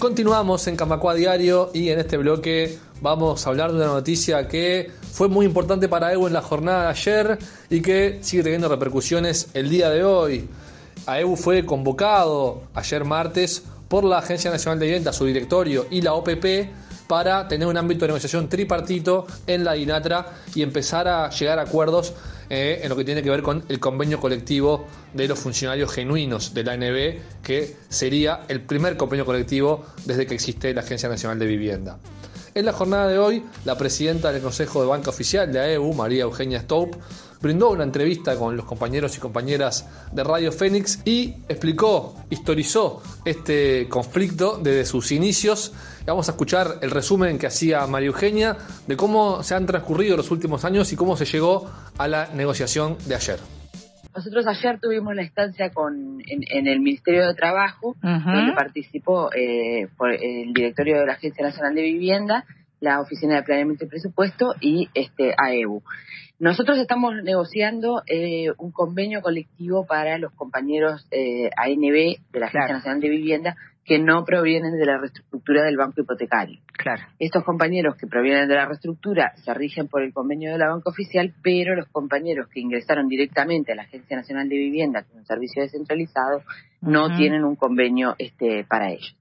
Continuamos en Camacua Diario y en este bloque vamos a hablar de una noticia que fue muy importante para Evo en la jornada de ayer y que sigue teniendo repercusiones el día de hoy. AEU fue convocado ayer martes por la Agencia Nacional de Vivienda, su directorio y la OPP para tener un ámbito de negociación tripartito en la INATRA y empezar a llegar a acuerdos eh, en lo que tiene que ver con el convenio colectivo de los funcionarios genuinos de la ANB, que sería el primer convenio colectivo desde que existe la Agencia Nacional de Vivienda. En la jornada de hoy, la presidenta del Consejo de Banca Oficial de AEU, María Eugenia Stoup, brindó una entrevista con los compañeros y compañeras de Radio Fénix y explicó, historizó este conflicto desde sus inicios. Vamos a escuchar el resumen que hacía María Eugenia de cómo se han transcurrido los últimos años y cómo se llegó a la negociación de ayer. Nosotros ayer tuvimos la instancia con, en, el Ministerio de Trabajo, donde participó eh, por el directorio de la Agencia Nacional de Vivienda, la Oficina de Planeamiento y Presupuesto y este AEU. Nosotros estamos negociando eh, un convenio colectivo para los compañeros eh, ANB de la Agencia Nacional de Vivienda que no provienen de la reestructura del banco hipotecario. Claro. Estos compañeros que provienen de la reestructura se rigen por el convenio de la banca oficial, pero los compañeros que ingresaron directamente a la Agencia Nacional de Vivienda, que es un servicio descentralizado, no tienen un convenio este para ellos.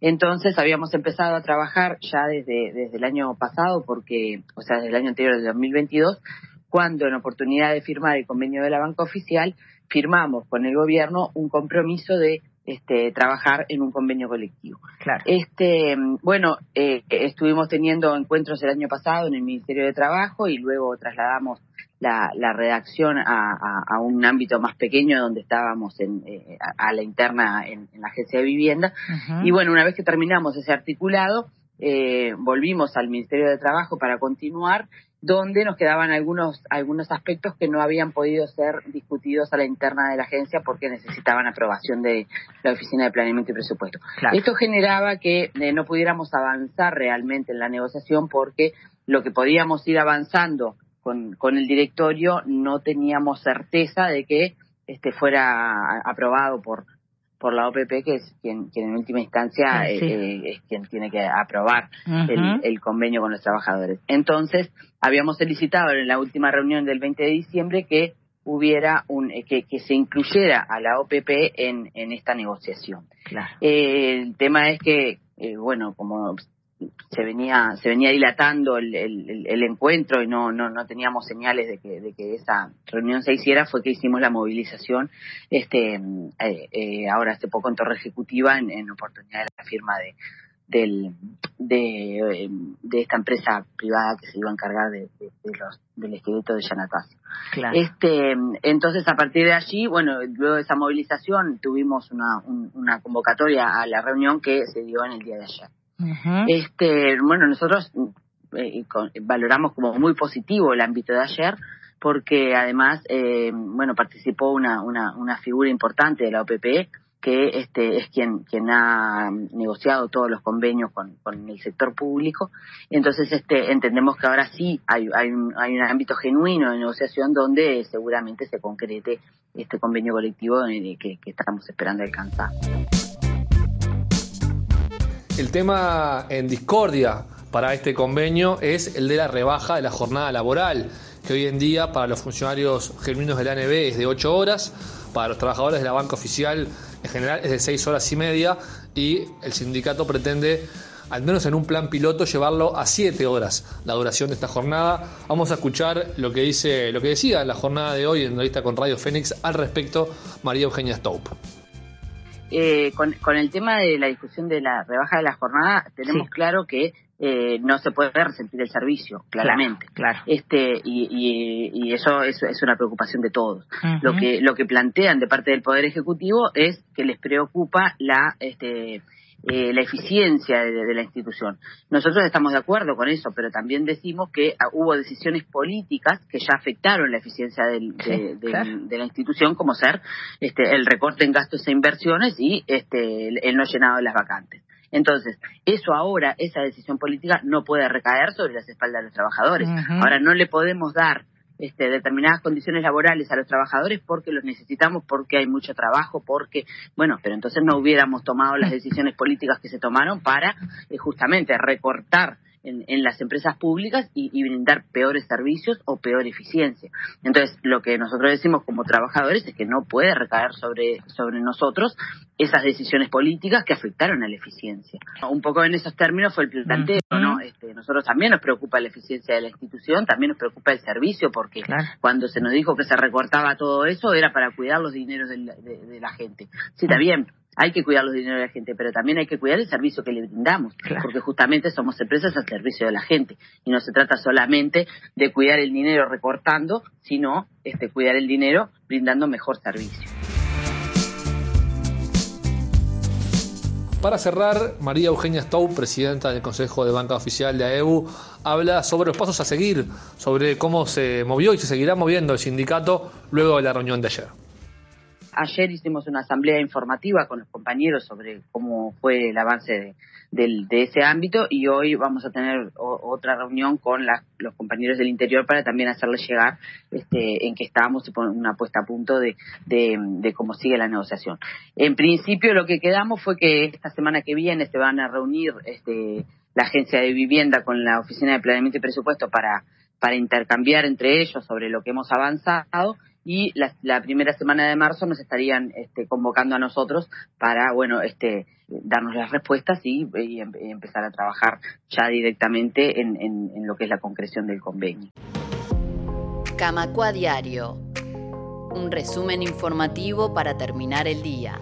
Entonces habíamos empezado a trabajar ya desde, desde el año pasado, porque, o sea, desde el año anterior, del 2022, cuando en oportunidad de firmar el convenio de la banca oficial, firmamos con el gobierno un compromiso de este, trabajar en un convenio colectivo. Claro. Este, bueno, eh, estuvimos teniendo encuentros el año pasado en el Ministerio de Trabajo y luego trasladamos la, redacción a, un ámbito más pequeño donde estábamos en, eh, a, la interna en, la agencia de vivienda. Y bueno, una vez que terminamos ese articulado, eh, volvimos al Ministerio de Trabajo para continuar donde nos quedaban algunos, algunos aspectos que no habían podido ser discutidos a la interna de la agencia porque necesitaban aprobación de la Oficina de Planeamiento y Presupuesto. Esto generaba que eh, no pudiéramos avanzar realmente en la negociación porque lo que podíamos ir avanzando con, con el directorio no teníamos certeza de que este fuera aprobado por por la OPP, que es quien, quien en última instancia ah, eh, eh, es quien tiene que aprobar el, convenio con los trabajadores. Entonces, habíamos solicitado en la última reunión del 20 de diciembre que hubiera un eh, que, que se incluyera a la OPP en, en esta negociación. el tema es que, bueno, como se venía se venía dilatando el, el, encuentro y no, no no teníamos señales de que de que esa reunión se hiciera fue que hicimos la movilización este eh, eh, ahora hace poco en Torre Ejecutiva en, oportunidad de la firma de del de, de, esta empresa privada que se iba a encargar de, los del esqueleto de Yanatacio. Este, entonces a partir de allí, bueno, luego de esa movilización tuvimos una, una convocatoria a la reunión que se dio en el día de ayer este, bueno, nosotros eh, valoramos como muy positivo el ámbito de ayer porque además, eh, bueno, participó una, una, una figura importante de la OPP que este es quien quien ha negociado todos los convenios con, con el sector público entonces este entendemos que ahora sí hay hay un, hay un ámbito genuino de negociación donde seguramente se concrete este convenio colectivo que, que estamos esperando alcanzar. El tema en discordia para este convenio es el de la rebaja de la jornada laboral, que hoy en día para los funcionarios genuinos de la ANB es de 8 horas, para los trabajadores de la banca oficial en general es de 6 horas y media y el sindicato pretende al menos en un plan piloto llevarlo a 7 horas la duración de esta jornada. Vamos a escuchar lo que dice lo que decía en la jornada de hoy en entrevista con Radio Fénix al respecto María Eugenia Stoup. Eh, con, el tema de la discusión de la rebaja de la jornada, tenemos claro que eh, no se puede resentir el servicio, claramente. Claro, Este, y, y, eso, es una preocupación de todos. Lo que, lo que plantean de parte del Poder Ejecutivo es que les preocupa la, este, eh, la eficiencia de, la institución. Nosotros estamos de acuerdo con eso, pero también decimos que ah, hubo decisiones políticas que ya afectaron la eficiencia de, la institución, como ser este, el recorte en gastos e inversiones y este, el, no llenado de las vacantes. Entonces, eso ahora, esa decisión política no puede recaer sobre las espaldas de los trabajadores. Ahora, no le podemos dar este, determinadas condiciones laborales a los trabajadores porque los necesitamos, porque hay mucho trabajo, porque, bueno, pero entonces no hubiéramos tomado las decisiones políticas que se tomaron para eh, justamente recortar en, las empresas públicas y, brindar peores servicios o peor eficiencia. Entonces, lo que nosotros decimos como trabajadores es que no puede recaer sobre, sobre nosotros esas decisiones políticas que afectaron a la eficiencia. Un poco en esos términos fue el planteo, ¿no? Este, nosotros también nos preocupa la eficiencia de la institución, también nos preocupa el servicio, porque cuando se nos dijo que se recortaba todo eso era para cuidar los dineros de la, gente. Sí, está bien, hay que cuidar los dineros de la gente, pero también hay que cuidar el servicio que le brindamos, porque justamente somos empresas al servicio de la gente y no se trata solamente de cuidar el dinero recortando, sino este cuidar el dinero brindando mejor servicio. Para cerrar, María Eugenia Stow, presidenta del Consejo de Banca Oficial de AEBU, habla sobre los pasos a seguir, sobre cómo se movió y se seguirá moviendo el sindicato luego de la reunión de ayer. Ayer hicimos una asamblea informativa con los compañeros sobre cómo fue el avance de, ese ámbito y hoy vamos a tener otra reunión con los compañeros del interior para también hacerles llegar este, en que estábamos una puesta a punto de, cómo sigue la negociación. En principio lo que quedamos fue que esta semana que viene se van a reunir este, la agencia de vivienda con la oficina de planeamiento y presupuesto para intercambiar entre ellos sobre lo que hemos avanzado y la, primera semana de marzo nos estarían este, convocando a nosotros para, bueno, este, darnos las respuestas y, em, empezar a trabajar ya directamente en, en lo que es la concreción del convenio. Camacua Diario, un resumen informativo para terminar el día.